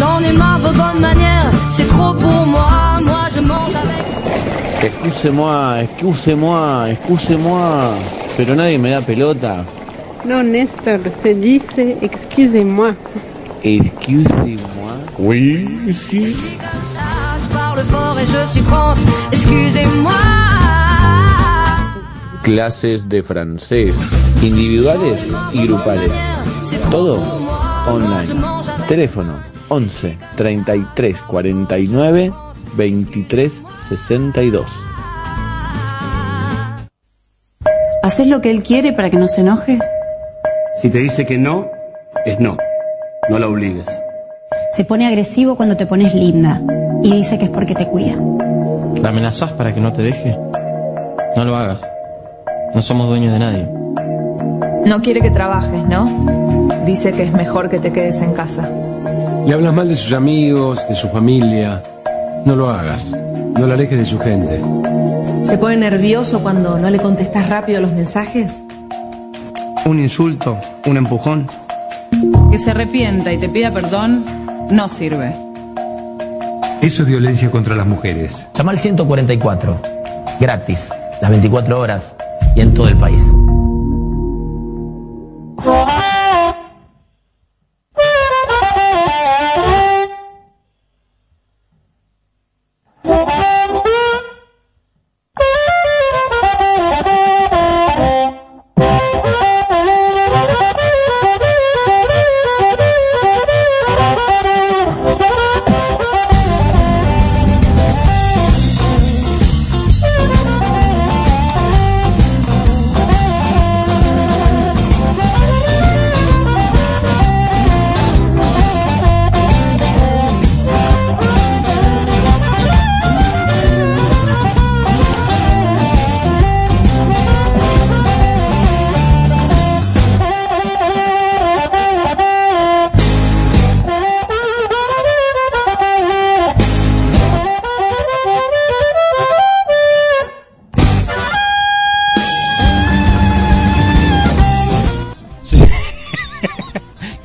J'en ai marre vos bonnes manières, c'est trop pour moi. Moi je mange avec. Excuse-moi, excuse-moi, excuse-moi. Pero nadie me da pelota. No, Néstor, se dice excusez-moi. Excuse-moi. Oui, si. Je suis comme ça, je parle fort et je suis France. Excusez-moi. Clases de francés, individuales y grupales. Todo online. Teléfono 11 33 49 23 62. ¿Haces lo que él quiere para que no se enoje? Si te dice que no, es no. No la obligues. Se pone agresivo cuando te pones linda y dice que es porque te cuida. ¿La amenazás para que no te deje? No lo hagas. No somos dueños de nadie. No quiere que trabajes, ¿no? Dice que es mejor que te quedes en casa. Le hablas mal de sus amigos, de su familia. No lo hagas. No lo alejes de su gente. ¿Se pone nervioso cuando no le contestas rápido los mensajes? Un insulto, un empujón. Que se arrepienta y te pida perdón no sirve. Eso es violencia contra las mujeres. Llama al 144. Gratis. Las 24 horas y en todo el país.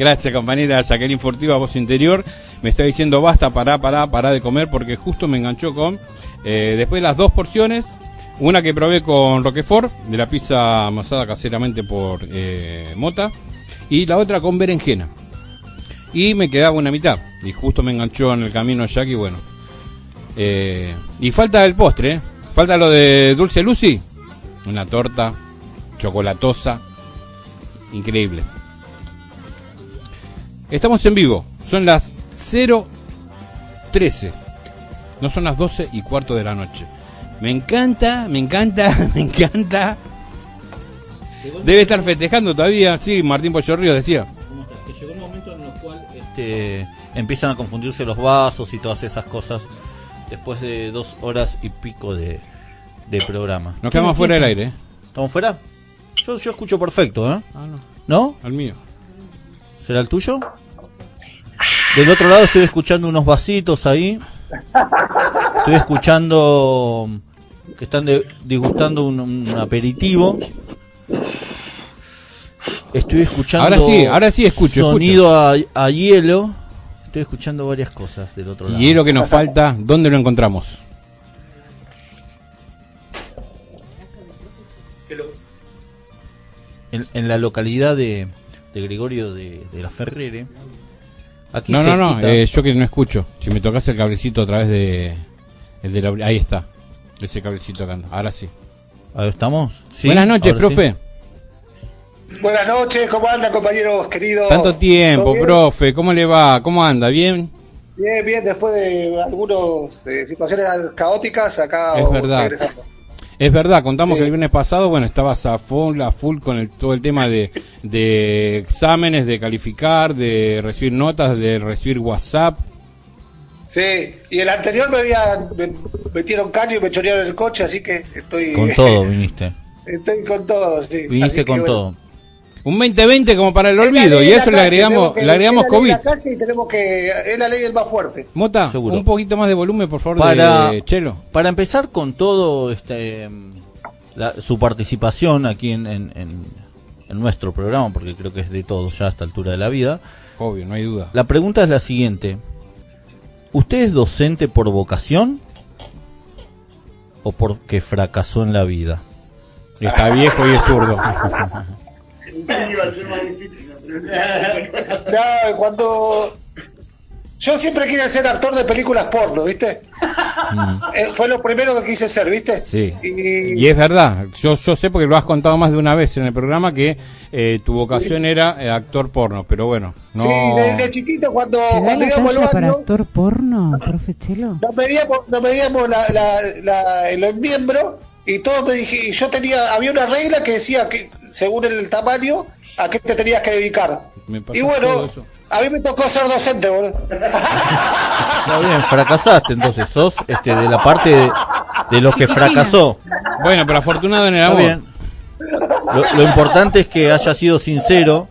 Gracias, compañera Jacqueline Furtiva, voz interior. Me está diciendo basta, pará, pará, pará de comer porque justo me enganchó con. eh, después de las dos porciones, una que probé con Roquefort, de la pizza amasada caseramente por eh, Mota, y la otra con berenjena. Y me quedaba una mitad. Y justo me enganchó en el camino Jackie, bueno. Eh, y falta el postre, ¿eh? Falta lo de Dulce Lucy. Una torta chocolatosa. Increíble. Estamos en vivo. Son las 0.13. No son las 12 y cuarto de la noche. Me encanta, me encanta, me encanta. Debe estar festejando todavía. Sí, Martín Pollo Ríos decía. Que llegó un momento en el cual este, empiezan a confundirse los vasos y todas esas cosas después de dos horas y pico de, de programa. Nos quedamos fuera del aire. ¿eh? ¿Estamos fuera? Yo, yo escucho perfecto, ¿eh? Ah, no. ¿No? Al mío. ¿Será el tuyo? Del otro lado estoy escuchando unos vasitos ahí. Estoy escuchando que están de- disgustando un, un aperitivo. Estoy escuchando Ahora sí, ahora sí escucho, sonido A, a hielo. Estoy escuchando varias cosas del otro lado. Y es lo que nos falta. ¿Dónde lo encontramos? En, en la localidad de, de Gregorio de, de la Ferrere. Aquí no, no, no. eh, yo que no escucho. Si me tocas el cablecito a través de. El de la- ahí está. Ese cablecito acá. Ahora sí. Ahí estamos. Sí, Buenas noches, ahora sí. profe. Buenas noches, ¿cómo andan compañeros queridos? Tanto tiempo, profe. ¿Cómo le va? ¿Cómo anda? ¿Bien? Bien, bien, después de algunas eh, situaciones caóticas, acá Es verdad. regresando. Es verdad, contamos que el viernes pasado, bueno, estabas a full, a full con el, todo el tema de, de exámenes, de calificar, de recibir notas, de recibir WhatsApp. Sí, y el anterior me había me metieron caño y me chorearon el coche, así que estoy Con todo viniste. estoy con todo, sí. Viniste Así que, con bueno. todo. Un 2020 como para el olvido, y eso le agregamos, que- le agregamos es la ley de COVID. la calle y tenemos que es la ley del más fuerte. Mota, Seguro. un poquito más de volumen, por favor, Para, de Chelo. para empezar con todo este la- su participación aquí en, en- en- en nuestro programa, porque creo que es de todos ya a esta altura de la vida. Obvio, no hay duda. La pregunta es la siguiente. ¿Usted es docente por vocación o porque fracasó en la vida? Está viejo y es zurdo. Iba a ser más difícil No, cuando. Yo siempre quise ser actor de películas porno, ¿viste? Eh, fue lo primero que quise ser, ¿viste? Sí. Y, Y es verdad, yo, yo sé porque lo has contado más de una vez en el programa que eh, tu vocación era eh, actor porno, pero bueno, no... Sí, desde chiquito cuando, ¿Te da cuando íbamos al para baño, actor porno, profe Chelo? nos medíamos, nos medíamos la, la, la- los miembros y todo me dije, y yo tenía, había una regla que decía que según el tamaño a qué te tenías que dedicar. Y bueno, a mí me tocó ser docente, boludo. Está bien, fracasaste, entonces sos este, de la parte de, de los que fracasó. Bueno, pero afortunado en el Está amor. bien. Lo, lo importante es que haya sido sincero.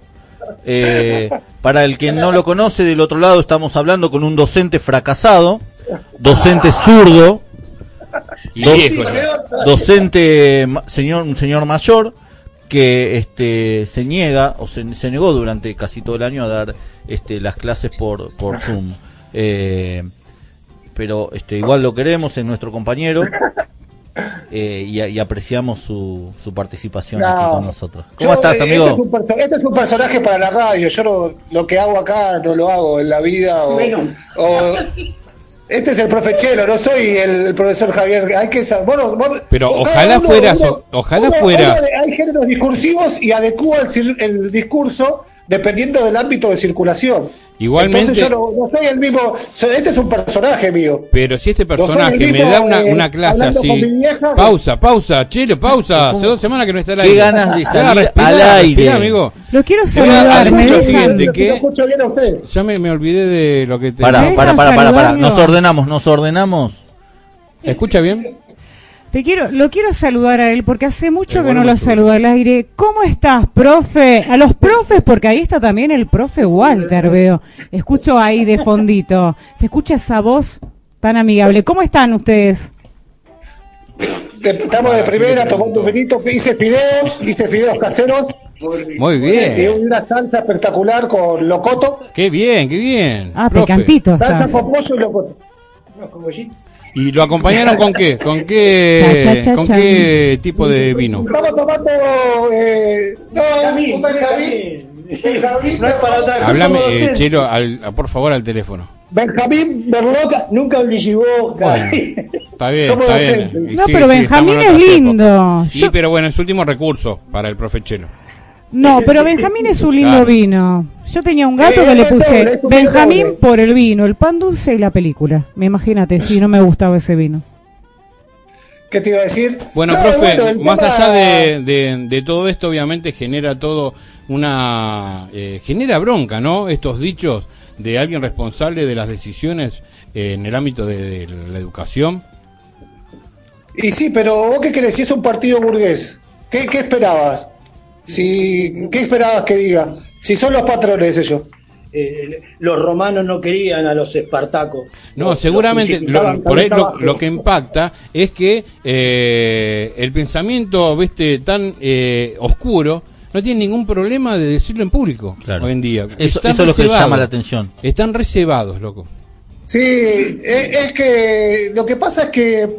Eh, para el que no lo conoce, del otro lado estamos hablando con un docente fracasado, docente zurdo, ya. docente señor un señor mayor que este se niega o se, se negó durante casi todo el año a dar este las clases por por Zoom. Eh, pero este igual lo queremos es nuestro compañero eh, y, y apreciamos su, su participación No. aquí con nosotros. Yo, ¿Cómo estás, eh, amigo? Este es, un perso- este es un personaje para la radio. Yo no- lo que hago acá no lo hago en la vida. O, o- este es el profe Chelo, no soy el, el profesor Javier. Hay que vos- Pero ojalá uno- uno- ojalá uno- uno- hay géneros discursivos y adecúa el, el discurso dependiendo del ámbito de circulación. Igualmente- Entonces yo no, no soy el mismo. Este es un personaje mío. Pero si este personaje me da una, eh, una clase así. vieja. Pausa, pausa, chile, pausa. Hace dos semanas que no está al Qué aire. ganas de salir respirá, al aire. respirá, amigo. Lo quiero saludar, me lo siguiente, Lo que escucho bien a usted. ya me, me olvidé de lo que te... Para, para, para, para, para. Nos ordenamos, nos ordenamos. ¿Escucha bien? Te quiero, lo quiero saludar a él porque hace mucho que no lo saludo al aire. ¿Cómo estás, profe? A los profes, porque ahí está también el profe Walter, veo. Escucho ahí de fondito. Se escucha esa voz tan amigable. ¿Cómo están ustedes? De- Estamos de primera tomando un vinito. Hice fideos, hice fideos caseros. Muy Y bien. una salsa espectacular con locoto. Qué bien, qué bien. Ah, profe. picantito Salsa estás. con pollo y locoto. ¿Y lo acompañaron con qué? ¿Con qué, Cha, cha, cha, con qué tipo de vino? Estamos tomando. Eh, no, un Benjamín. Benjamín, No es para otra cosa. Háblame, somos eh. Chelo, al- por favor, al teléfono. Benjamín Berlot. Nunca, boca. Está bien, Somos está bien. No, sí, pero sí, Benjamín es lindo. Sí, Yo- pero bueno, es último recurso para el profe Chelo. No, pero Benjamín es un lindo Claro. vino. Yo tenía un gato Eh, que le doble, puse Benjamín doble. por el vino, el pan dulce y la película. Me imagínate si no me gustaba ese vino. ¿Qué te iba a decir? Bueno, No, profe, bueno, más tema- allá de, de- de todo esto, obviamente genera todo una... eh, genera bronca, ¿no? Estos dichos de alguien responsable de las decisiones eh, en el ámbito de, de la educación. Y sí, pero vos qué querés, si es un partido burgués, ¿qué, qué esperabas? Si, ¿Qué esperabas que diga? Si son los patrones ellos. Eh, los romanos no querían a los espartacos. No, Los- seguramente los lo- crucificaban por ahí cabeza lo, abajo. lo que impacta es que eh, el pensamiento, viste, tan eh, oscuro no tiene ningún problema de decirlo en público Claro. hoy en día. Eso, es lo que reservados. llama la atención. Están reservados, loco. Sí, e- es que lo que pasa es que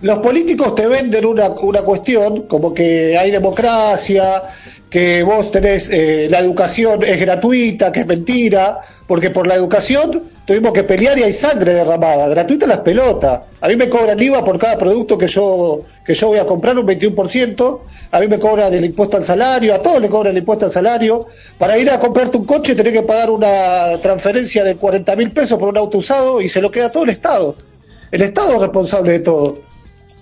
los políticos te venden una, una cuestión como que hay democracia, que vos tenés eh, la educación es gratuita, que es mentira, porque por la educación tuvimos que pelear y hay sangre derramada, gratuita las pelotas. A mí me cobran IVA por cada producto que yo que yo voy a comprar un 21%, a mí me cobran el impuesto al salario, a todos le cobran el impuesto al salario. Para ir a comprarte un coche tenés que pagar una transferencia de 40 mil pesos por un auto usado y se lo queda todo el Estado. El Estado es responsable de todo.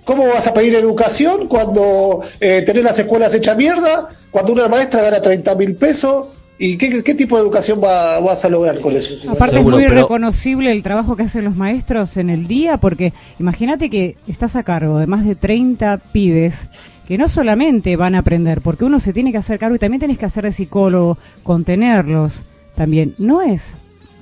¿Cómo vas a pedir educación cuando eh, tenés las escuelas hechas mierda? Cuando una maestra gana 30 mil pesos. ¿Y qué, qué tipo de educación va- vas a lograr con eso? Aparte Seguro, es muy pero- reconocible el trabajo que hacen los maestros en el día, porque imagínate que estás a cargo de más de 30 pibes que no solamente van a aprender, porque uno se tiene que hacer cargo y también tenés que hacer de psicólogo, contenerlos también. No es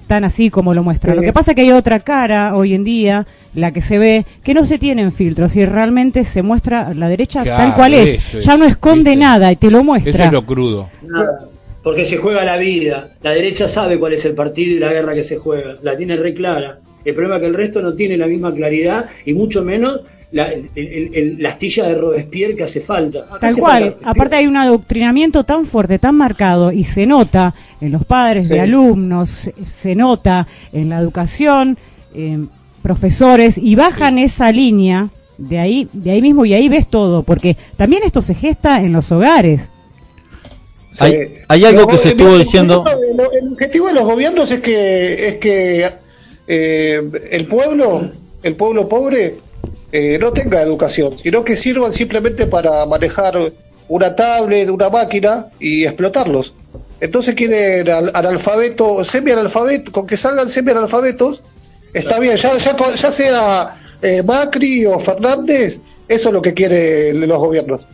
tan así como lo muestra. Lo que pasa es que hay otra cara hoy en día, la que se ve, que no se tienen filtros y realmente se muestra la derecha Claro, tal cual es. eso es, ya no esconde ¿viste? nada y te lo Eso muestra. es lo crudo. Nada, porque se juega la vida. La derecha sabe cuál es el partido y la guerra que se juega. La tiene re clara. El problema es que el resto no tiene la misma claridad y mucho menos la, el- el- el- la astilla de Robespierre que hace falta. Acá Tal cual, falta- aparte hay un adoctrinamiento tan fuerte, tan marcado y se nota en los padres de alumnos, se- nota en la educación, en profesores y bajan esa línea de ahí, de ahí mismo y ahí ves todo, porque también esto se gesta en los hogares. Hay, hay algo que se El- estuvo el- diciendo. El, el objetivo de los gobiernos es que es que eh, el pueblo, el pueblo pobre, eh, no tenga educación, sino que sirvan simplemente para manejar una tablet, una máquina y explotarlos. Entonces quieren al- analfabeto, semi-analfabeto, con que salgan semi-analfabetos, está bien, ya, ya, ya sea eh, Macri o Fernández, eso es lo que quieren los gobiernos.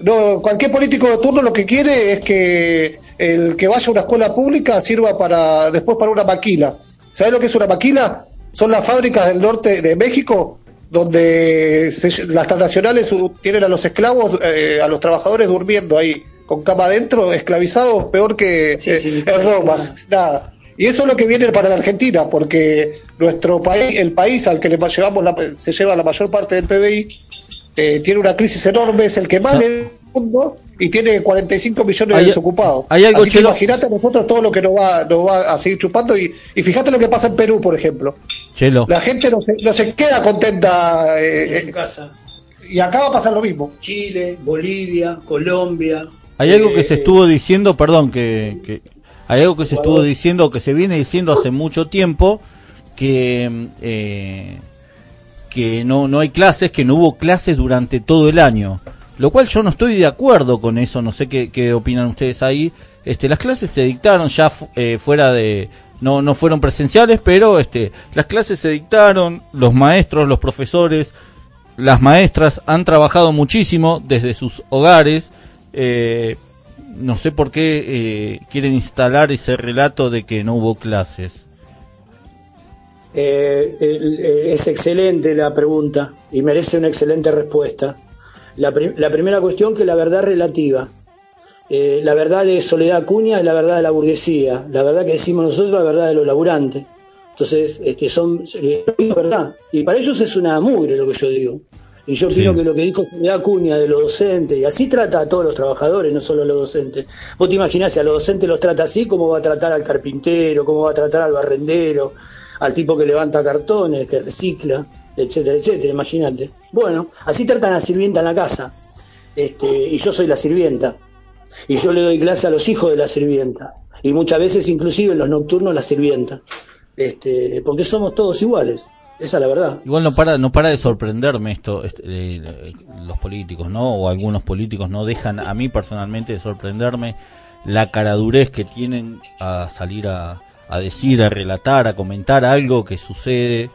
No, cualquier político de turno lo que quiere es que el que vaya a una escuela pública sirva para después para una maquila. ¿Sabes lo que es una maquila? Son las fábricas del norte de México donde se- las transnacionales tienen a los esclavos, eh, a los trabajadores durmiendo ahí con cama adentro, esclavizados, peor que eh, en Roma, nada. Y eso es lo que viene para la Argentina, porque nuestro país, el país al que le llevamos la- se lleva la mayor parte del PBI, eh, tiene una crisis enorme, es el que más le da al mundo y tiene 45 millones de desocupados. hay algo, Así que imagínate a nosotros todo lo que nos va, nos va a seguir chupando y, y fíjate lo que pasa en Perú, por ejemplo. Chelo. La gente no se, no se queda contenta eh, en su eh, casa. y acá va a pasar lo mismo. Chile, Bolivia, Colombia. Hay algo que se estuvo diciendo, perdón, que, que- hay algo que se estuvo diciendo, que se viene diciendo hace mucho tiempo, que eh, que no no hay clases, que no hubo clases durante todo el año, lo cual yo no estoy de acuerdo con eso, no sé qué, qué opinan ustedes ahí. Este, las clases se dictaron ya eh, fuera de no no fueron presenciales, pero este las clases se dictaron, los maestros, los profesores, las maestras han trabajado muchísimo desde sus hogares. eh, no sé por qué eh, quieren instalar ese relato de que no hubo clases. Eh, eh, es excelente la pregunta y merece una excelente respuesta. La, la primera cuestión que la verdad relativa. Eh, la verdad de Soledad Acuña es la verdad de la burguesía. La verdad que decimos nosotros la verdad de los laburantes. Entonces, este, son eh, es verdad. Y para ellos es una mugre lo que yo digo. Y yo opino que lo que dijo Soledad Acuña de los docentes, y así trata a todos los trabajadores, no solo a los docentes. Vos te imaginás, si a los docentes los trata así, ¿cómo va a tratar al carpintero? ¿Cómo va a tratar al barrendero? Al tipo que levanta cartones, que recicla, etcétera, etcétera, imagínate. Bueno, así tratan a la sirvienta en la casa. Este, y yo soy la sirvienta. Y yo le doy clase a los hijos de la sirvienta. Y muchas veces, inclusive en los nocturnos, la sirvienta. Este, porque somos todos iguales. Esa es la verdad. Igual no para no para de sorprenderme esto, este, eh, los políticos, ¿no? O algunos políticos no dejan a mí personalmente de sorprenderme la caradurez que tienen a salir a, a decir, a relatar, a comentar algo que sucede,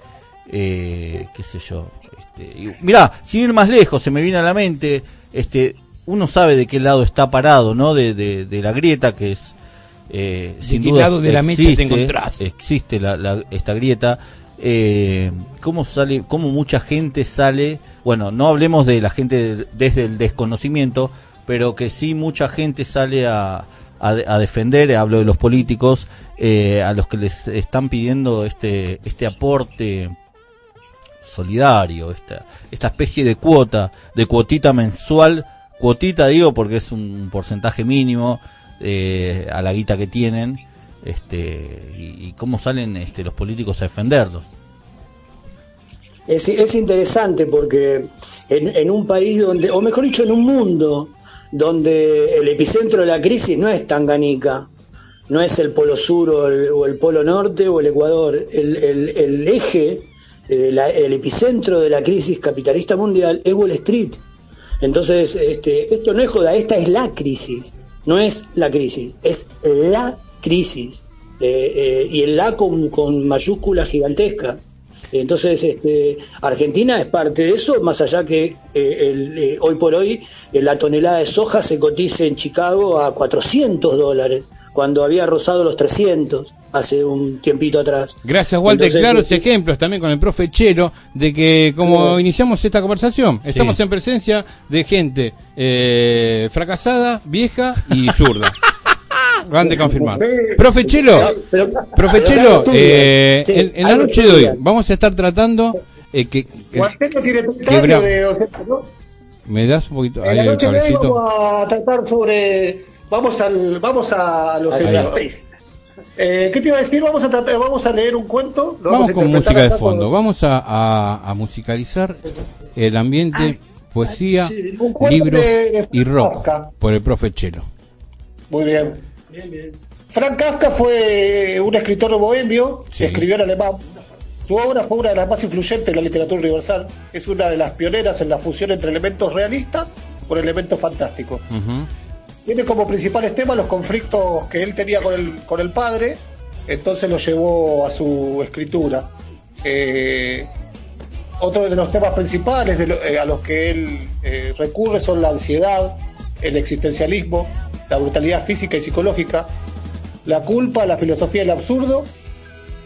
eh, qué sé yo. Este, y- mirá, sin ir más lejos, se me viene a la mente, este, uno sabe de qué lado está parado, ¿no? De, de, de la grieta que es eh, ¿De sin qué duda lado de la mecha te encontrás? Existe la, la- esta grieta. Eh, ¿Cómo sale? ¿Cómo mucha gente sale? Bueno, no hablemos de la gente de- desde el desconocimiento, pero que sí mucha gente sale a defender, hablo de los políticos, eh, a los que les están pidiendo este, este aporte solidario, esta, esta especie de cuota, de cuotita mensual, cuotita digo porque es un porcentaje mínimo eh, a la guita que tienen, este, y, cómo salen este, los políticos a defenderlos. Es, es interesante porque en, en un país donde, o mejor dicho, en un mundo donde el epicentro de la crisis no es Tanganica, no es el polo sur o el, o el polo norte o el Ecuador, el, el- el eje, eh, el epicentro de la crisis capitalista mundial es Wall Street. Entonces, este, esto no es joda, esta es la crisis, no es la crisis, es la crisis. Eh, eh, y el la con, con mayúscula gigantesca. Entonces, este, Argentina es parte de eso, más allá que eh, el, eh, hoy por hoy eh, la tonelada de soja se cotiza en Chicago a 400 dólares, cuando había rozado los 300 hace un tiempito atrás. Gracias, Walter. Entonces, Claros eh, ejemplos también con el profe Chelo de que, como iniciamos esta conversación, estamos Sí. en presencia de gente eh, fracasada, vieja y zurda. De confirmar. Profe Chelo, profe Chelo, eh, en, en la noche de hoy vamos a estar tratando eh, que, que- Guarteno tiene 30 que Bra- años de docente, ¿no? me das un poquito En ahí la el cablecito. vamos a tratar sobre. Vamos al, vamos a los. Eh, ¿Qué te iba a decir? Vamos a tratar, vamos a leer un cuento. Lo Vamos a con música de fondo, con- vamos a, a- a musicalizar el ambiente, poesía, sí, un cuento libros de- de y rock por el profe Chelo. Muy bien. Frank Kafka fue un escritor bohemio que escribió en alemán. Su obra fue una de las más influyentes de la literatura universal. Es una de las pioneras en la fusión entre elementos realistas con elementos fantásticos. Tiene como principales temas los conflictos que él tenía con el, con el padre, entonces lo llevó a su escritura. Eh, otro de los temas principales de lo- eh, a los que él eh, recurre son la ansiedad, el existencialismo, la brutalidad física y psicológica, la culpa, la filosofía del absurdo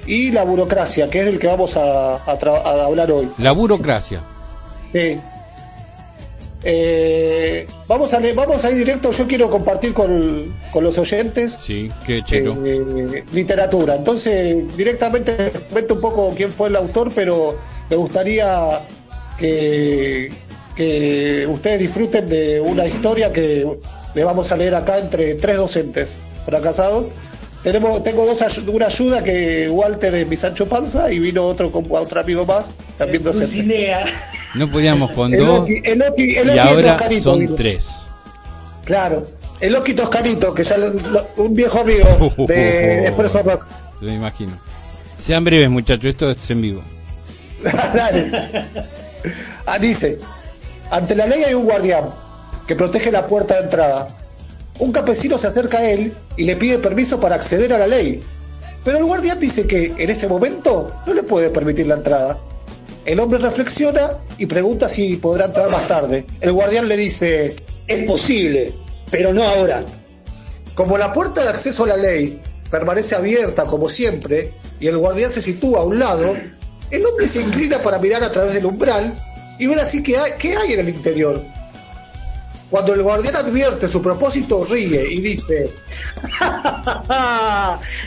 y la burocracia, que es del que vamos a, a hablar hoy. La burocracia. Sí. Eh, vamos, a vamos a ir directo, yo quiero compartir con, con los oyentes Sí, qué eh, literatura. Entonces, directamente les comento un poco quién fue el autor, pero me gustaría que, que ustedes disfruten de una historia que le vamos a leer acá entre tres docentes fracasados. Tenemos, tengo dos ayu- una ayuda que Walter es mi Sancho Panza y vino otro con otro amigo más, también docente. No podíamos con El dos el el y ahora Toscanito son vino. tres. Claro, el Oki Toscanito, que ya lo- lo- un viejo amigo de Expreso Rock. Lo imagino. Sean breves, muchachos, esto es en vivo. Dale. Ah, dice, ante la ley hay un guardián que protege la puerta de entrada. Un campesino se acerca a él y le pide permiso para acceder a la ley. Pero el guardián dice que en este momento no le puede permitir la entrada. El hombre reflexiona y pregunta si podrá entrar más tarde. El guardián le dice, es posible, pero no ahora. Como la puerta de acceso a la ley permanece abierta como siempre y el guardián se sitúa a un lado, el hombre se inclina para mirar a través del umbral y ver así qué hay, qué hay en el interior. Cuando el guardián advierte su propósito, ríe y dice,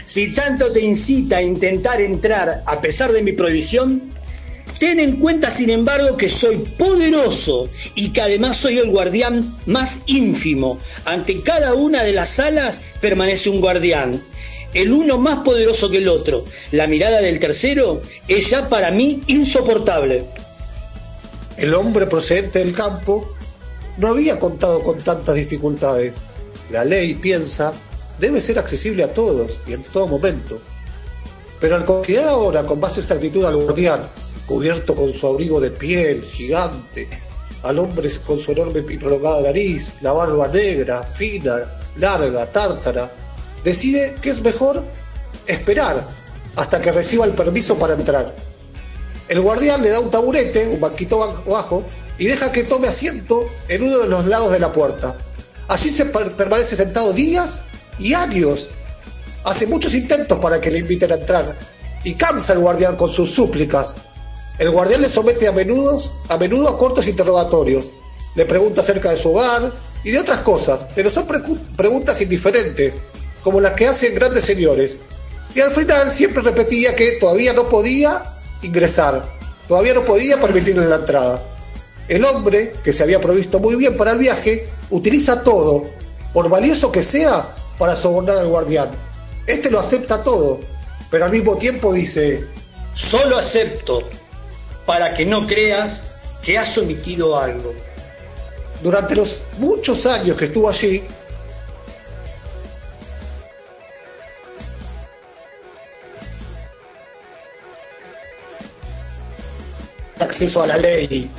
si tanto te incita a intentar entrar a pesar de mi prohibición, ten en cuenta, sin embargo, que soy poderoso y que además soy el guardián más ínfimo. Ante cada una de las salas permanece un guardián, el uno más poderoso que el otro. La mirada del tercero es ya para mí insoportable. El hombre procedente del campo no había contado con tantas dificultades. La ley, piensa, debe ser accesible a todos y en todo momento. Pero al considerar ahora con más exactitud al guardián, cubierto con su abrigo de piel gigante, al hombre con su enorme y prolongada nariz, la barba negra, fina, larga, tártara, decide que es mejor esperar hasta que reciba el permiso para entrar. El guardián le da un taburete, un banquito ba- bajo, y deja que tome asiento en uno de los lados de la puerta. Allí se per- permanece sentado días y años. Hace muchos intentos para que le inviten a entrar, y cansa el guardián con sus súplicas. El guardián le somete a menudo, a cortos interrogatorios. Le pregunta acerca de su hogar y de otras cosas, pero son preguntas indiferentes, como las que hacen grandes señores. Y al final siempre repetía que todavía no podía ingresar, todavía no podía permitirle la entrada. El hombre, que se había provisto muy bien para el viaje, utiliza todo, por valioso que sea, para sobornar al guardián. Este lo acepta todo, pero al mismo tiempo dice, Solo acepto para que no creas que has omitido algo. durante los muchos años que estuvo allí, acceso a la ley.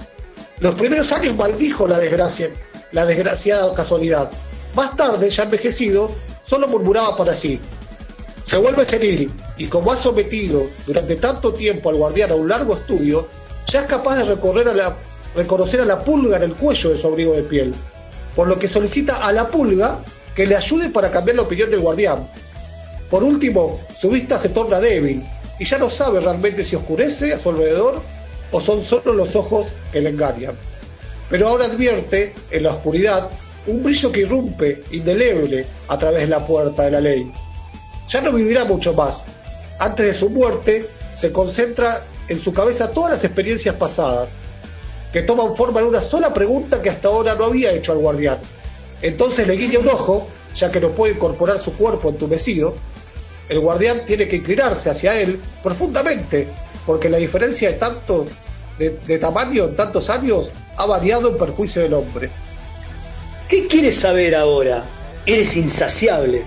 Los primeros años maldijo la desgracia, la desgraciada casualidad. Más tarde, ya envejecido, solo murmuraba para sí. Se vuelve senil y como ha sometido durante tanto tiempo al guardián a un largo estudio, ya es capaz de recorrer a la, reconocer a la pulga en el cuello de su abrigo de piel, por lo que solicita a la pulga que le ayude para cambiar la opinión del guardián. Por último, su vista se torna débil y ya no sabe realmente si oscurece a su alrededor o son solo los ojos que le engañan. Pero ahora advierte en la oscuridad un brillo que irrumpe, indeleble, a través de la puerta de la ley. Ya no vivirá mucho más. Antes de su muerte, se concentra en su cabeza todas las experiencias pasadas, que toman forma en una sola pregunta que hasta ahora no había hecho al guardián. Entonces le guiña un ojo, ya que no puede incorporar su cuerpo entumecido. El guardián tiene que inclinarse hacia él profundamente, porque la diferencia de tanto de, de tamaño en tantos años ha variado en perjuicio del hombre. ¿Qué quieres saber ahora? Eres insaciable.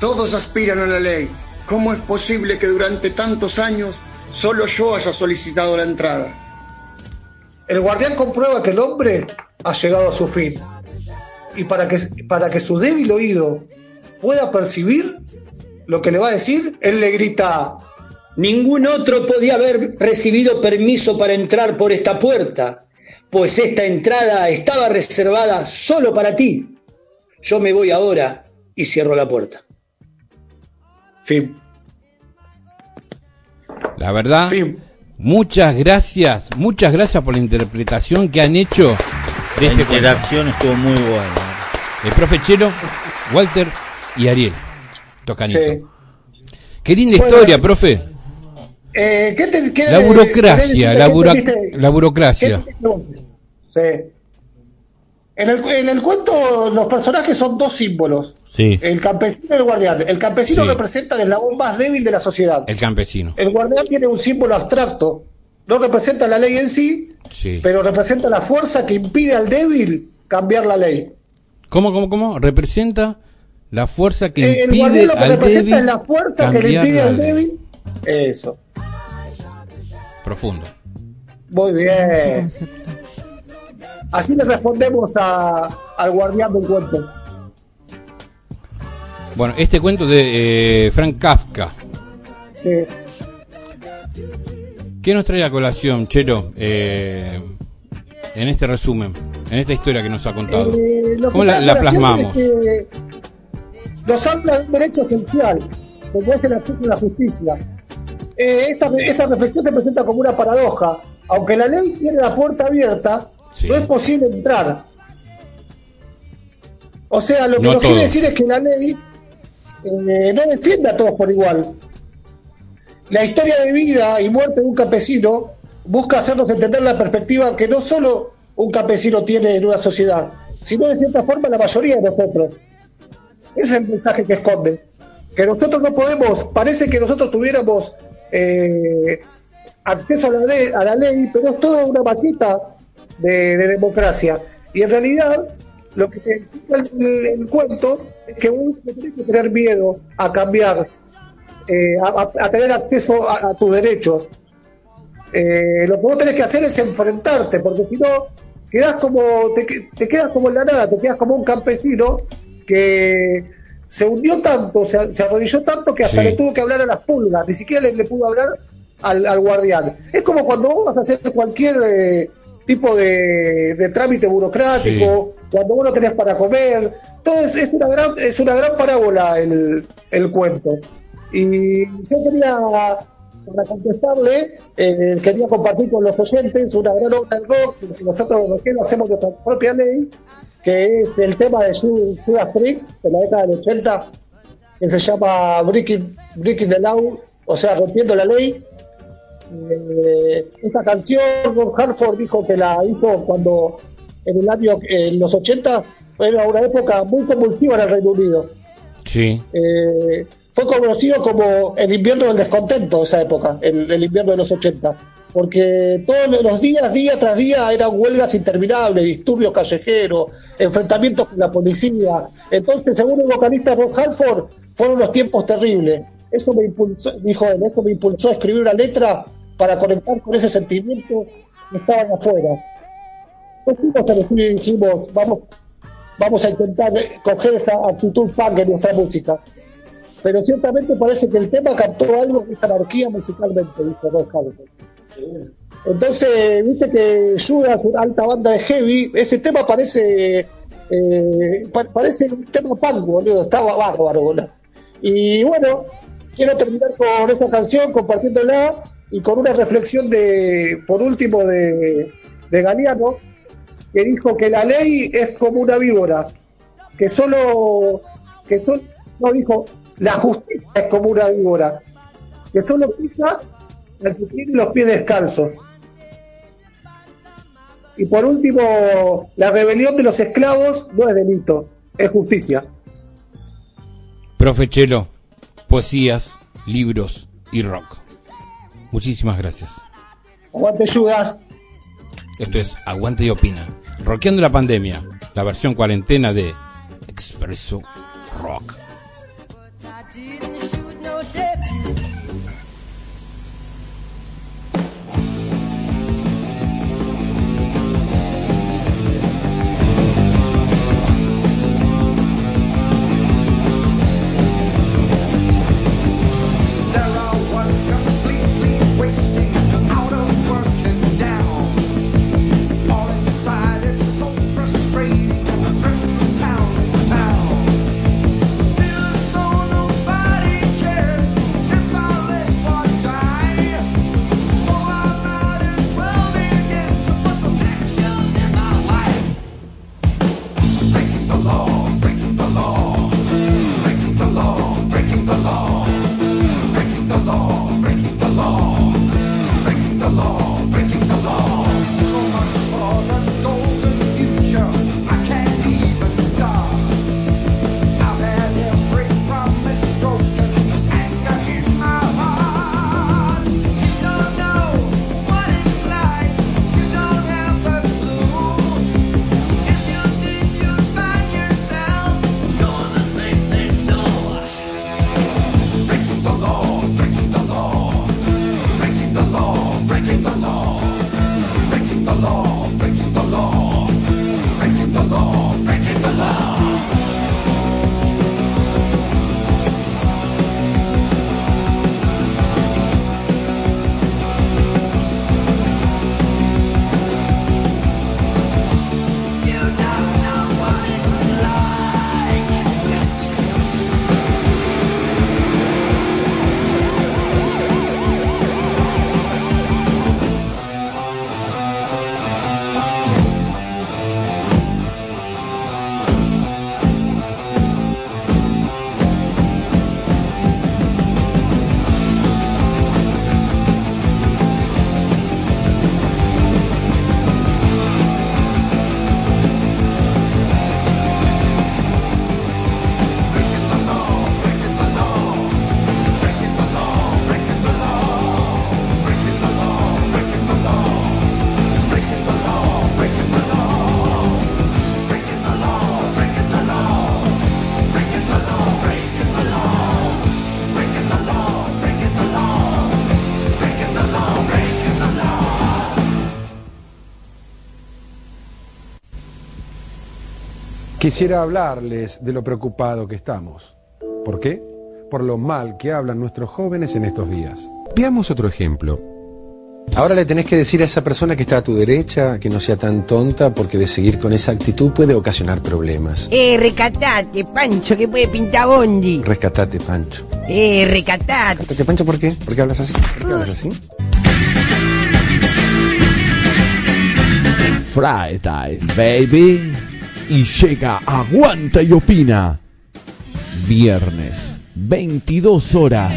Todos aspiran a la ley. ¿Cómo es posible que durante tantos años solo yo haya solicitado la entrada? El guardián comprueba que el hombre ha llegado a su fin. Y para que, para que su débil oído pueda percibir lo que le va a decir, él le grita, Ningún otro podía haber recibido permiso para entrar por esta puerta, pues esta entrada estaba reservada solo para ti. Yo me voy ahora y cierro la puerta. Fin. La verdad, muchas gracias, muchas gracias por la interpretación que han hecho de La este interacción estuvo muy buena. El profe Chelo, Walter y Ariel. Tocanito. Sí. Qué linda Bueno, historia, profe. Eh, ¿qué te- qué La burocracia, la, ¿Qué buro- la burocracia. Sí. En el, en el cuento los personajes son dos símbolos, Sí. el campesino y el guardián. El campesino Sí. representa el eslabón más débil de la sociedad. El campesino. El guardián tiene un símbolo abstracto, no representa la ley en sí, Sí. pero representa la fuerza que impide al débil cambiar la ley. ¿Cómo, cómo, cómo? Representa la fuerza que Eh, el impide guardián lo que al representa débil es la fuerza que le impide al débil. Eso. Profundo. Muy bien. Así le respondemos a, al guardián del cuento. Bueno, este cuento de eh, Frank Kafka. Sí. ¿Qué nos trae a colación, Chelo, eh, en este resumen, en esta historia que nos ha contado? Eh, ¿Cómo la, la plasmamos? es que nos habla de un derecho esencial, como es el acceso a la justicia. Eh, esta, esta reflexión se presenta como una paradoja. Aunque la ley tiene la puerta abierta, no es posible entrar. O sea, lo que No nos quiere decir es que la ley eh, no defiende a todos por igual. La historia de vida y muerte de un campesino busca hacernos entender la perspectiva que no solo un campesino tiene en una sociedad, sino de cierta forma la mayoría de nosotros. Ese es el mensaje que esconde. Que nosotros no podemos, parece que nosotros tuviéramos eh, acceso a la, ley, a la ley, pero es toda una maqueta de, de democracia. Y en realidad, lo que te el, el cuento es que uno no tiene que tener miedo a cambiar, eh, a, tener acceso a, tus derechos. Eh, lo que vos tenés que hacer es enfrentarte, porque si no, quedás como, te, te quedas como en la nada, te quedas como un campesino que se hundió tanto, se, se arrodilló tanto que hasta Sí. le tuvo que hablar a las pulgas, ni siquiera le, le pudo hablar al, al guardián. Es como cuando vos vas a hacer cualquier eh, tipo de, de trámite burocrático, cuando vos no tenés para comer, todo es, una gran, es una gran parábola el, el cuento. Y yo quería, para contestarle, eh, quería compartir con los oyentes una gran obra del rock, que nosotros hacemos nuestra propia ley, que es el tema de Ju- Judas Priest, de la década del 80, que se llama Breaking, Breaking the Law, o sea, rompiendo la ley. Eh, esta canción, Rob Hartford dijo que la hizo cuando en el año, en los 80, era una época muy convulsiva en el Reino Unido. Sí. Eh, fue conocido como el invierno del descontento esa época, el, el invierno de los 80, porque todos los días, día tras día, eran huelgas interminables, disturbios callejeros, enfrentamientos con la policía. Entonces, según el vocalista Rob Halford, fueron unos tiempos terribles. Eso me impulsó, dijo él, eso me impulsó a escribir una letra para conectar con ese sentimiento que estaban afuera. A decir, dijimos, vamos, vamos a intentar coger esa actitud punk en nuestra música. Pero ciertamente parece que el tema captó algo que es anarquía musicalmente, dijo Rob Halford. Entonces, viste que Judas, alta banda de heavy, ese tema parece eh, pa- parece un tema punk, boludo, estaba bárbaro, boludo. Y bueno, quiero terminar con esta canción, compartiéndola y con una reflexión de, por último, de, de Galeano, que dijo que la ley es como una víbora, que solo, que solo, no dijo, la justicia es como una víbora, que solo pica al que tiene los pies descalzos. Y por último, la rebelión de los esclavos no es delito, es justicia. Profe Chelo, poesías, libros y rock. Muchísimas gracias. Aguante Judas. Esto es Aguante y Opina. Rockeando la pandemia, la versión cuarentena de Expreso Rock. Quisiera hablarles de lo preocupado que estamos. ¿Por qué? Por lo mal que hablan nuestros jóvenes en estos días. Veamos otro ejemplo. Ahora le tenés que decir a esa persona que está a tu derecha que no sea tan tonta porque de seguir con esa actitud puede ocasionar problemas. Eh, recatate, Pancho, que puede pintar bondi. Rescatate, Pancho. Eh, recatate. Rescatate, Pancho, ¿por qué? ¿Por qué hablas así? ¿Por qué hablas así? Friday, baby. Y llega Aguanta y Opina. Viernes, 22 horas.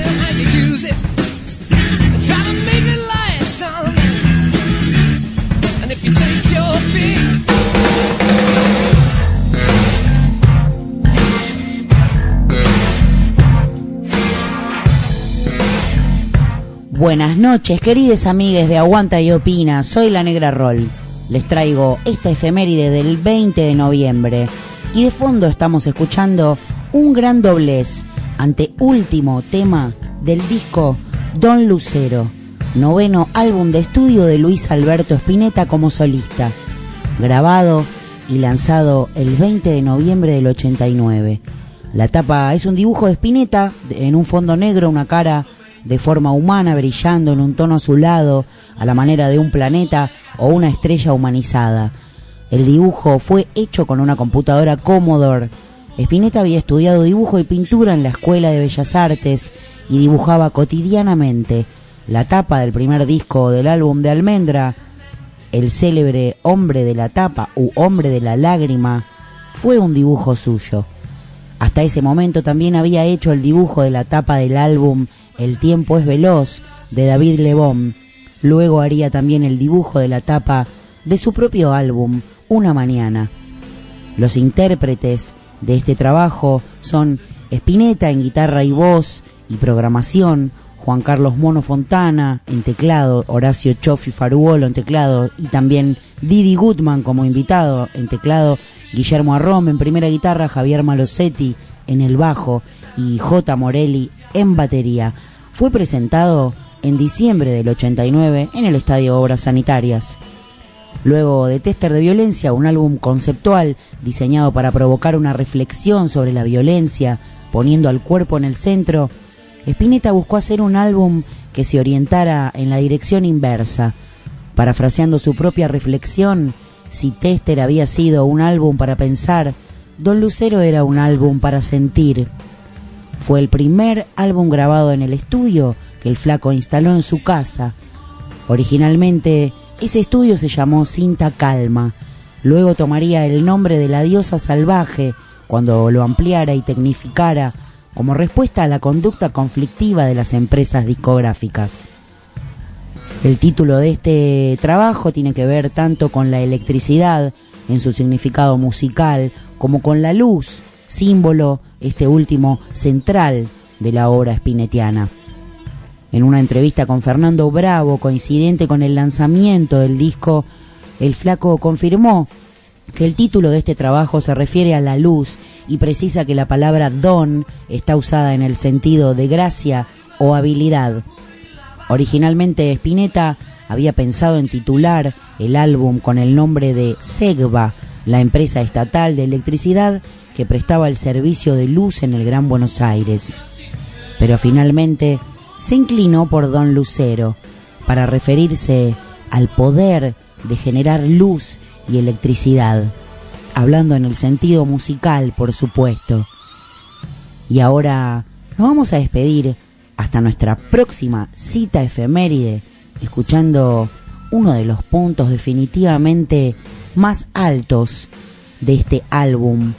Buenas noches, queridas amigues de Aguanta y Opina. Soy la Negra Roll. Les traigo esta efeméride del 20 de noviembre. Y de fondo estamos escuchando un gran doblez ante último tema del disco Don Lucero, noveno álbum de estudio de Luis Alberto Spinetta como solista, grabado y lanzado el 20 de noviembre del 89. La tapa es un dibujo de Spinetta en un fondo negro, una cara de forma humana brillando en un tono azulado a la manera de un planeta o una estrella humanizada. El dibujo fue hecho con una computadora Commodore. Spinetta había estudiado dibujo y pintura en la Escuela de Bellas Artes y dibujaba cotidianamente. La tapa del primer disco del álbum de Almendra El célebre hombre de la tapa u hombre de la lágrima fue un dibujo suyo. Hasta ese momento también había hecho el dibujo de la tapa del álbum El tiempo es veloz de David Lebón. Luego haría también el dibujo de la tapa de su propio álbum Una mañana. Los intérpretes de este trabajo son Spinetta en guitarra y voz y programación, Juan Carlos Mono Fontana en teclado, Horacio Chofi Faruolo en teclado y también Didi Goodman como invitado en teclado, Guillermo Arrom en primera guitarra, Javier Malosetti en el bajo y J. Morelli en batería. Fue presentado en diciembre del 89 en el Estadio Obras Sanitarias. Luego de Tester de Violencia, un álbum conceptual diseñado para provocar una reflexión sobre la violencia, poniendo al cuerpo en el centro, Spinetta buscó hacer un álbum que se orientara en la dirección inversa. Parafraseando su propia reflexión, si Tester había sido un álbum para pensar, Don Lucero era un álbum para sentir. Fue el primer álbum grabado en el estudio que el flaco instaló en su casa. Originalmente, ese estudio se llamó Cinta Calma. Luego tomaría el nombre de la diosa salvaje cuando lo ampliara y tecnificara como respuesta a la conducta conflictiva de las empresas discográficas. El título de este trabajo tiene que ver tanto con la electricidad en su significado musical como con la luz, símbolo, este último, central de la obra spinetiana. En una entrevista con Fernando Bravo, coincidente con el lanzamiento del disco, el flaco confirmó que el título de este trabajo se refiere a la luz y precisa que la palabra don está usada en el sentido de gracia o habilidad. Originalmente Spinetta había pensado en titular el álbum con el nombre de Segva, la empresa estatal de electricidad que prestaba el servicio de luz en el Gran Buenos Aires. Pero finalmente se inclinó por Don Lucero para referirse al poder de generar luz y electricidad, hablando en el sentido musical, por supuesto. Y ahora nos vamos a despedir hasta nuestra próxima cita efeméride, escuchando uno de los puntos definitivamente más altos de este álbum,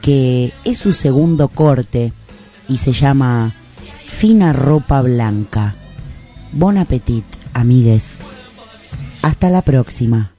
que es su segundo corte y se llama Fina Ropa Blanca. Bon appetit, amigues. Hasta la próxima.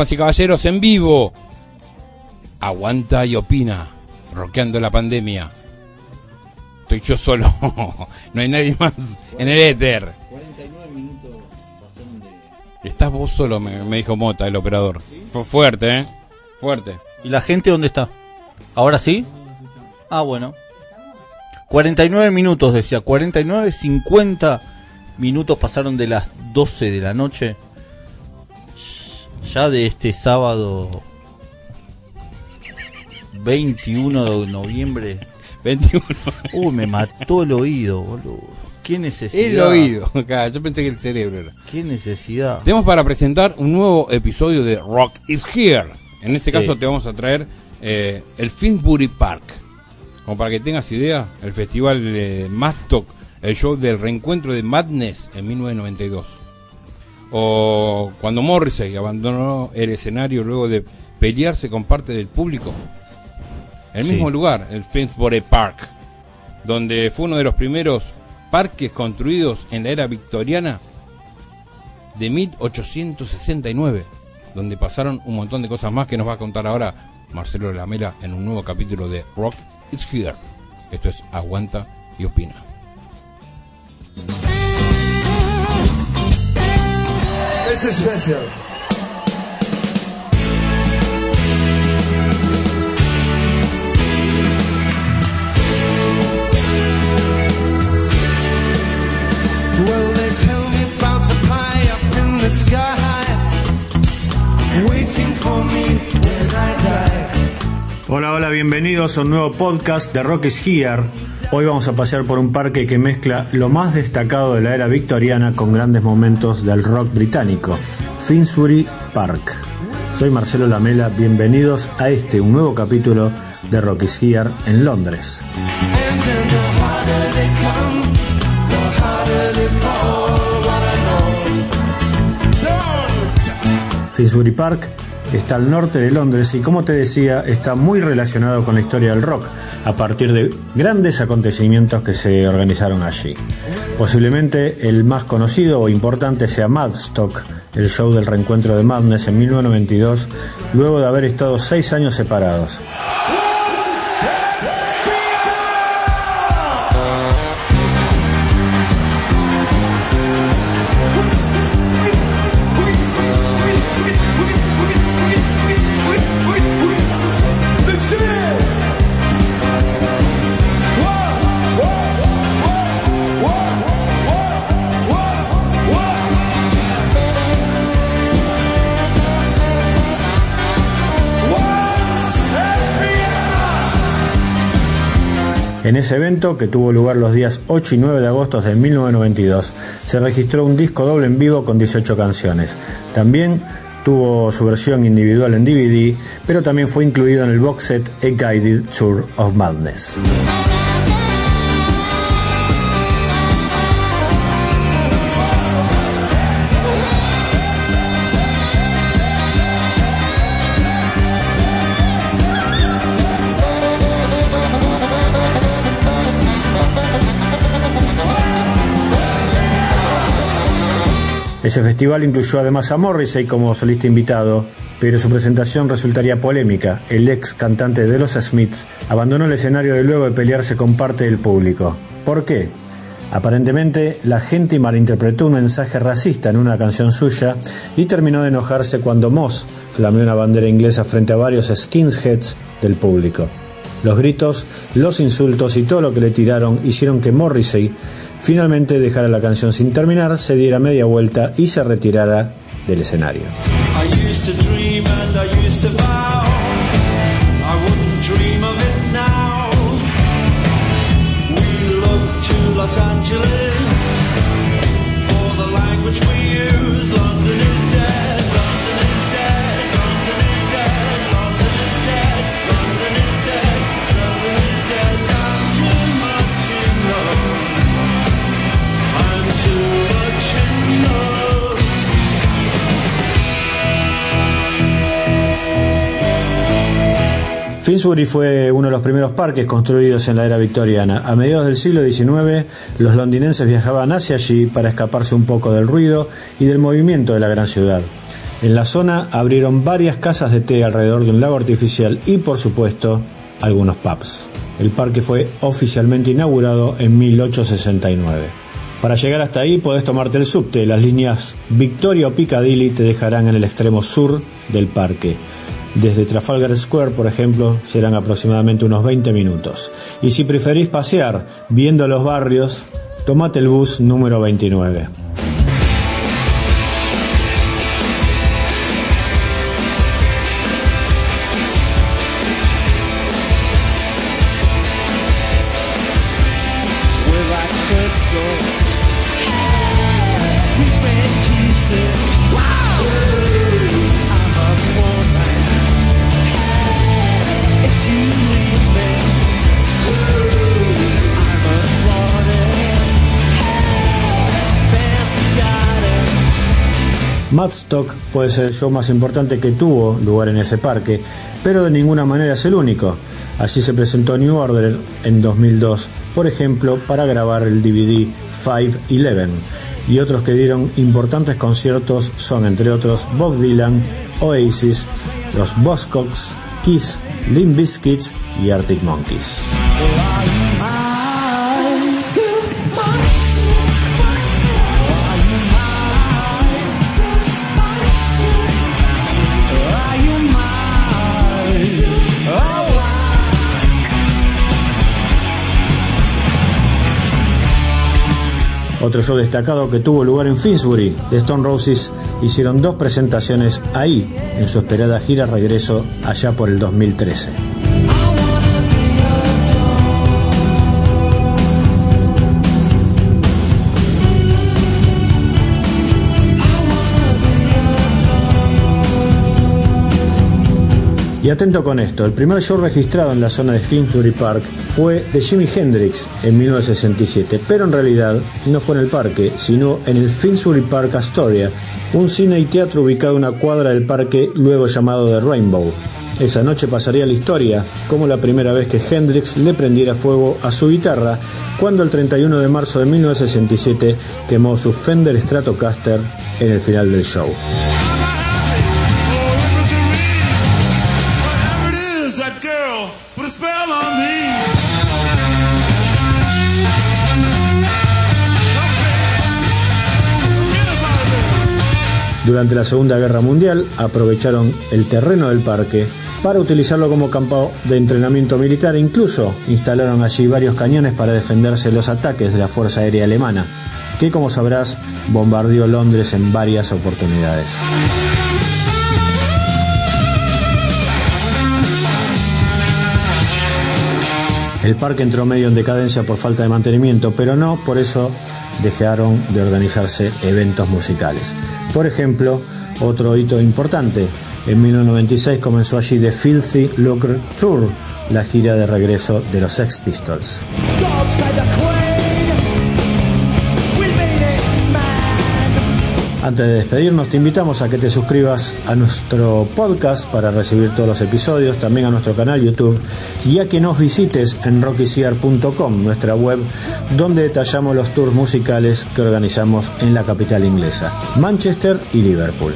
Damas y caballeros, en vivo. Aguanta y opina. Roqueando la pandemia. Estoy yo solo. no hay nadie más en el éter. 49 minutos Estás vos solo, me dijo Mota, el operador. Fue fuerte, ¿eh? Fuerte. ¿Y la gente dónde está? ¿Ahora sí? Ah, bueno. 49 minutos, decía. 49, 50 minutos pasaron de las 12 de la noche. Ya de este sábado 21 de noviembre. 21. Uy, me mató el oído, boludo. Qué necesidad. El oído. Yo pensé que el cerebro era. Qué necesidad. Tenemos para presentar un nuevo episodio de Rock is Here. En este Sí. caso te vamos a traer eh, el Finsbury Park. Como para que tengas idea, el festival de Madstock, el show del reencuentro de Madness en 1992. O cuando Morrissey abandonó el escenario luego de pelearse con parte del público. El Sí. mismo lugar, el Finsbury Park, donde fue uno de los primeros parques construidos en la era victoriana de 1869, donde pasaron un montón de cosas más que nos va a contar ahora Marcelo Lamela en un nuevo capítulo de Rock is Here. Esto es Aguanta y Opina. Hola, hola, bienvenidos a un nuevo podcast de Rock is Here. Hoy vamos a pasear por un parque que mezcla lo más destacado de la era victoriana con grandes momentos del rock británico, Finsbury Park. Soy Marcelo Lamela, bienvenidos a este, un nuevo capítulo de Rock is Here en Londres. Finsbury Park está al norte de Londres y como te decía está muy relacionado con la historia del rock a partir de grandes acontecimientos que se organizaron allí. Posiblemente el más conocido o importante sea Madstock, el show del reencuentro de Madness en 1992, luego de haber estado seis años separados. En ese evento, que tuvo lugar los días 8 y 9 de agosto de 1992, se registró un disco doble en vivo con 18 canciones. También tuvo su versión individual en DVD, pero también fue incluido en el box set A Guided Tour of Madness. Ese festival incluyó además a Morrissey como solista invitado, pero su presentación resultaría polémica. El ex cantante de los Smiths abandonó el escenario de luego de pelearse con parte del público. ¿Por qué? Aparentemente, la gente malinterpretó un mensaje racista en una canción suya y terminó de enojarse cuando Moss flameó una bandera inglesa frente a varios skinheads del público. Los gritos, los insultos y todo lo que le tiraron hicieron que Morrissey finalmente dejara la canción sin terminar, se diera media vuelta y se retirara del escenario. Finsbury fue uno de los primeros parques construidos en la era victoriana. A mediados del siglo XIX, los londinenses viajaban hacia allí para escaparse un poco del ruido y del movimiento de la gran ciudad. En la zona abrieron varias casas de té alrededor de un lago artificial y, por supuesto, algunos pubs. El parque fue oficialmente inaugurado en 1869. Para llegar hasta ahí podés tomarte el subte. Las líneas Victoria o Piccadilly te dejarán en el extremo sur del parque. Desde Trafalgar Square, por ejemplo, serán aproximadamente unos 20 minutos. Y si preferís pasear viendo los barrios, tomate el bus número 29. Madstock puede ser el show más importante que tuvo lugar en ese parque, pero de ninguna manera es el único. Allí se presentó New Order en 2002, por ejemplo, para grabar el DVD 511. Y otros que dieron importantes conciertos son, entre otros, Bob Dylan, Oasis, los Buzzcocks, Kiss, Limp Bizkit y Arctic Monkeys. Otro show destacado que tuvo lugar en Finsbury, The Stone Roses hicieron dos presentaciones ahí, en su esperada gira regreso allá por el 2013. Y atento con esto, el primer show registrado en la zona de Finsbury Park fue de Jimi Hendrix en 1967, pero en realidad no fue en el parque, sino en el Finsbury Park Astoria, un cine y teatro ubicado a una cuadra del parque luego llamado The Rainbow. Esa noche pasaría la historia como la primera vez que Hendrix le prendiera fuego a su guitarra cuando el 31 de marzo de 1967 quemó su Fender Stratocaster en el final del show. Durante la Segunda Guerra Mundial aprovecharon el terreno del parque para utilizarlo como campo de entrenamiento militar. Incluso instalaron allí varios cañones para defenderse de los ataques de la Fuerza Aérea Alemana, que como sabrás bombardeó Londres en varias oportunidades. El parque entró medio en decadencia por falta de mantenimiento, pero no por eso dejaron de organizarse eventos musicales. Por ejemplo, otro hito importante, en 1996 comenzó allí The Filthy Lucre Tour, la gira de regreso de los Sex Pistols. Antes de despedirnos, te invitamos a que te suscribas a nuestro podcast para recibir todos los episodios, también a nuestro canal YouTube y a que nos visites en rockyciar.com, nuestra web, donde detallamos los tours musicales que organizamos en la capital inglesa, Manchester y Liverpool.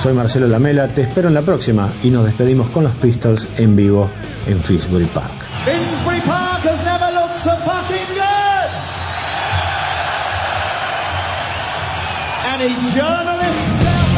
Soy Marcelo Lamela, te espero en la próxima y nos despedimos con los Pistols en vivo en Finsbury Park. Any journalists out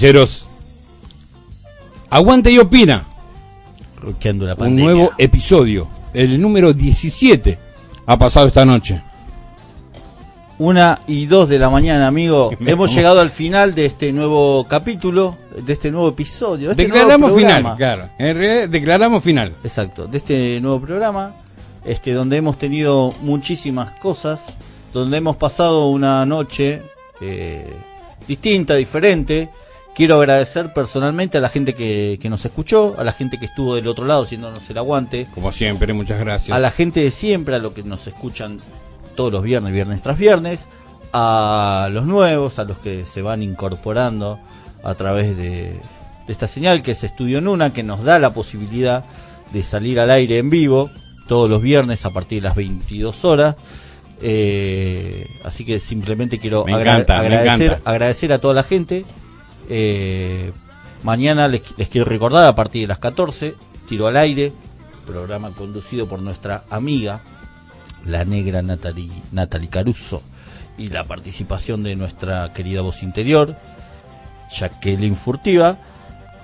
caballeros, aguanta y opina. La Un nuevo episodio, el número 17, ha pasado esta noche. Una y dos de la mañana, amigo. Hemos llegado al final de este nuevo capítulo, de este nuevo episodio. de este Declaramos nuevo final, claro. En realidad, declaramos final. Exacto, de este nuevo programa, este donde hemos tenido muchísimas cosas, donde hemos pasado una noche eh, distinta, diferente. Quiero agradecer personalmente a la gente que, que nos escuchó, a la gente que estuvo del otro lado haciéndonos el aguante, Como siempre, muchas gracias. a la gente de siempre, a los que nos escuchan todos los viernes, viernes tras viernes, a los nuevos, a los que se van incorporando a través de, de esta señal que es Estudio Nuna, que nos da la posibilidad de salir al aire en vivo todos los viernes a partir de las 22 horas. Eh, así que simplemente quiero agra- encanta, agradecer, agradecer a toda la gente. Eh, mañana les, quiero recordar a partir de las 14, tiro al aire, programa conducido por nuestra amiga, la negra Natalie, Natalie Caruso, y la participación de nuestra querida voz interior, Jacqueline Furtiva.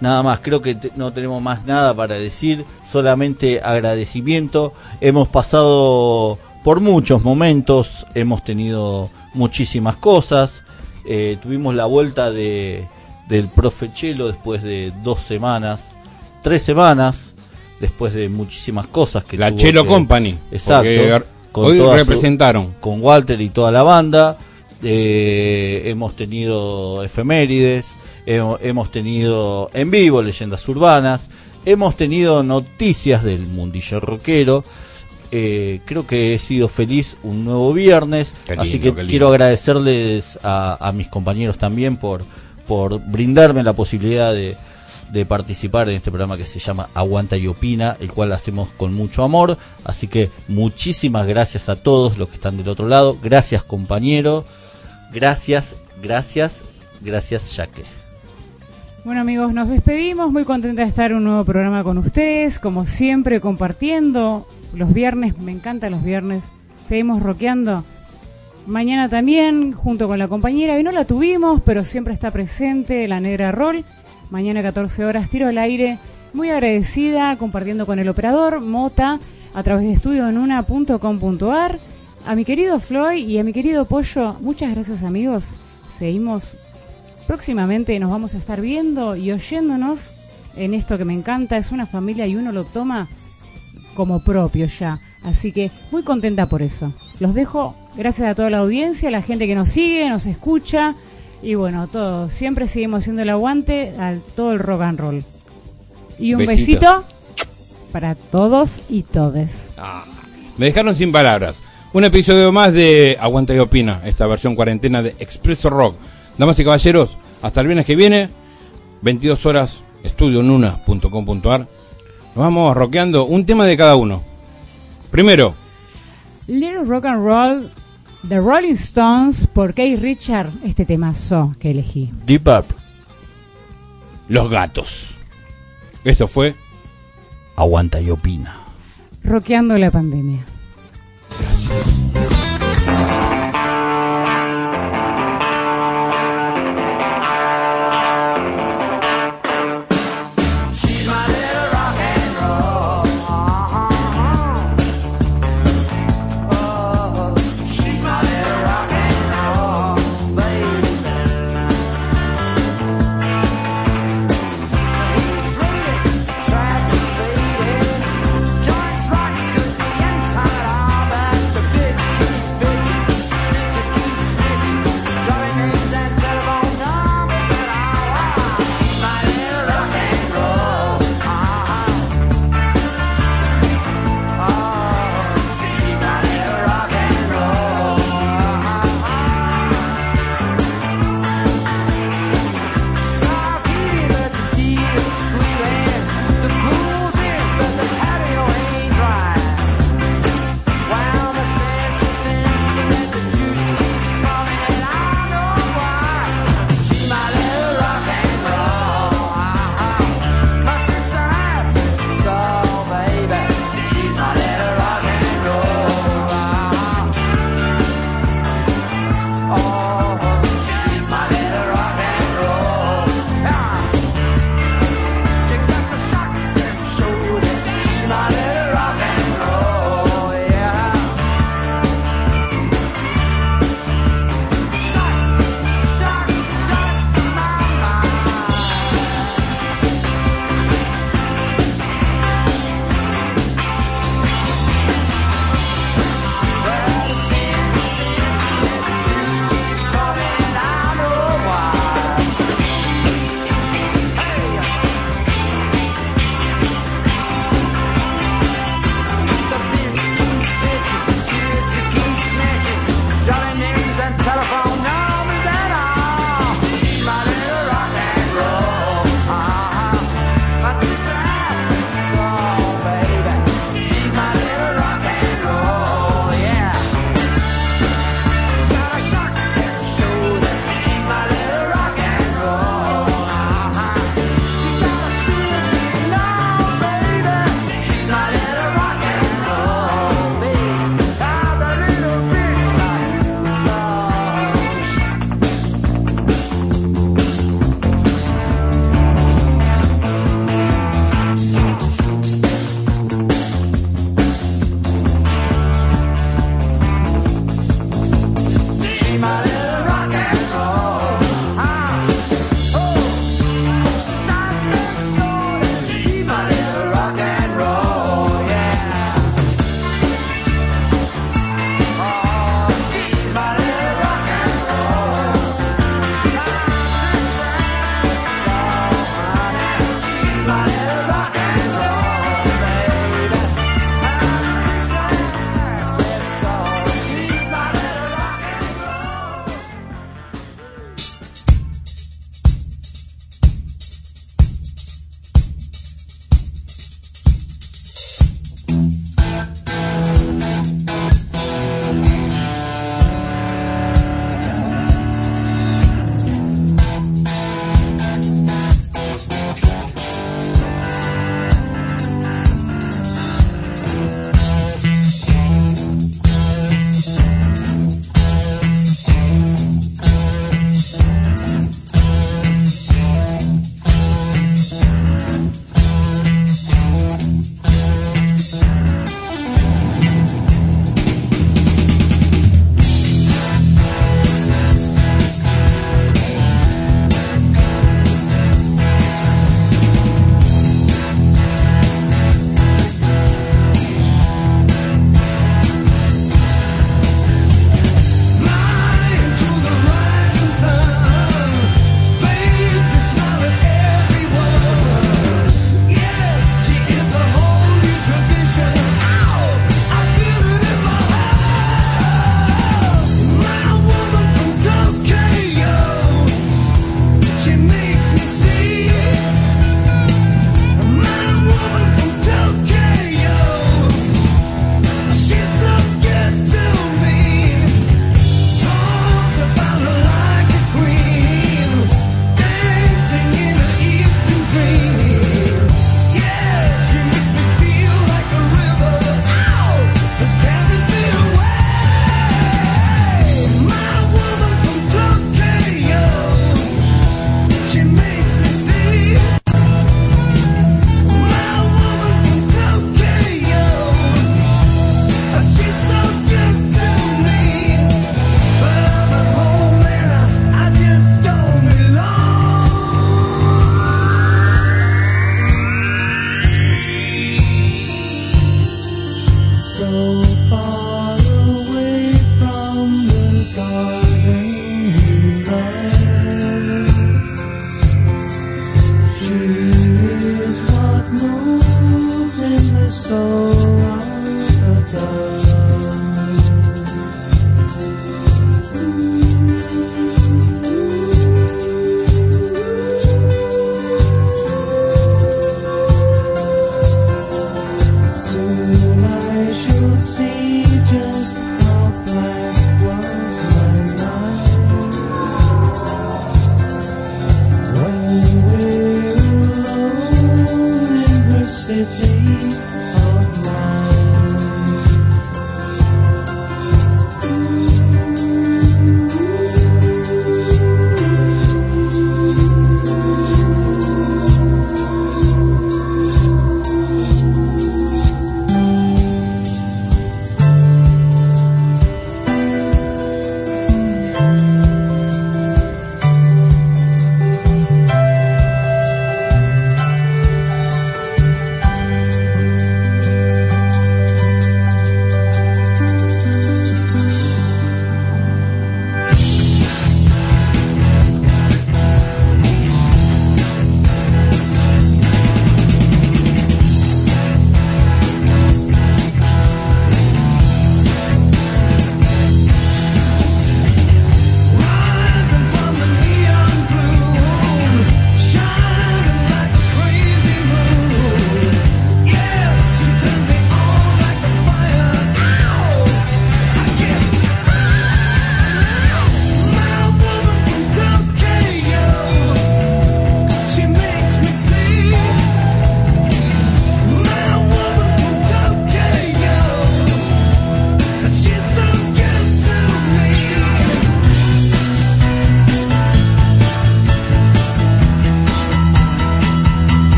Nada más, creo que no tenemos más nada para decir, solamente agradecimiento. Hemos pasado por muchos momentos, hemos tenido muchísimas cosas. Eh, tuvimos la vuelta de, del profe Chelo después de dos semanas, tres semanas, después de muchísimas cosas que La Chelo que- Company, Exacto. porque hoy su- representaron. con Walter y toda la banda. Eh, hemos tenido efemérides, hemos, hemos tenido en vivo leyendas urbanas, hemos tenido noticias del mundillo rockero. Eh, creo que he sido feliz un nuevo viernes, lindo, así que quiero agradecerles a, a mis compañeros también por, por brindarme la posibilidad de, participar en este programa que se llama Aguanta y Opina, el cual hacemos con mucho amor. Así que muchísimas gracias a todos los que están del otro lado. Gracias compañero. Gracias, gracias, gracias Jaque. Bueno amigos, nos despedimos, muy contenta de estar en un nuevo programa con ustedes, como siempre compartiendo los viernes, me encantan los viernes, seguimos rockeando. Mañana también, junto con la compañera, hoy no la tuvimos, pero siempre está presente la negra Roll. Mañana 14 horas, tiro al aire, muy agradecida, compartiendo con el operador Mota a través de estudionuna.com.ar. A mi querido Floyd y a mi querido Pollo, muchas gracias amigos. Seguimos próximamente nos vamos a estar viendo y oyéndonos en esto que me encanta, es una familia y uno lo toma como propio ya. Así que muy contenta por eso. Los dejo, gracias a toda la audiencia, a la gente que nos sigue, nos escucha y bueno, todo. Siempre seguimos haciendo el aguante a todo el rock and roll. Y un besito para todos y todes. Me dejaron sin palabras. Un episodio más de Aguanta y Opina, esta versión cuarentena de Expreso Rock. Damas y caballeros, hasta el viernes que viene, 22 horas, estudionuna.com.ar. Vamos rockeando un tema de cada uno. Primero, Little Rock and Roll, The Rolling Stones, por Kay Richard, este temazo que elegí. Deep Purple. Los Gatos. Esto fue Aguanta y Opina. Roqueando la pandemia. She's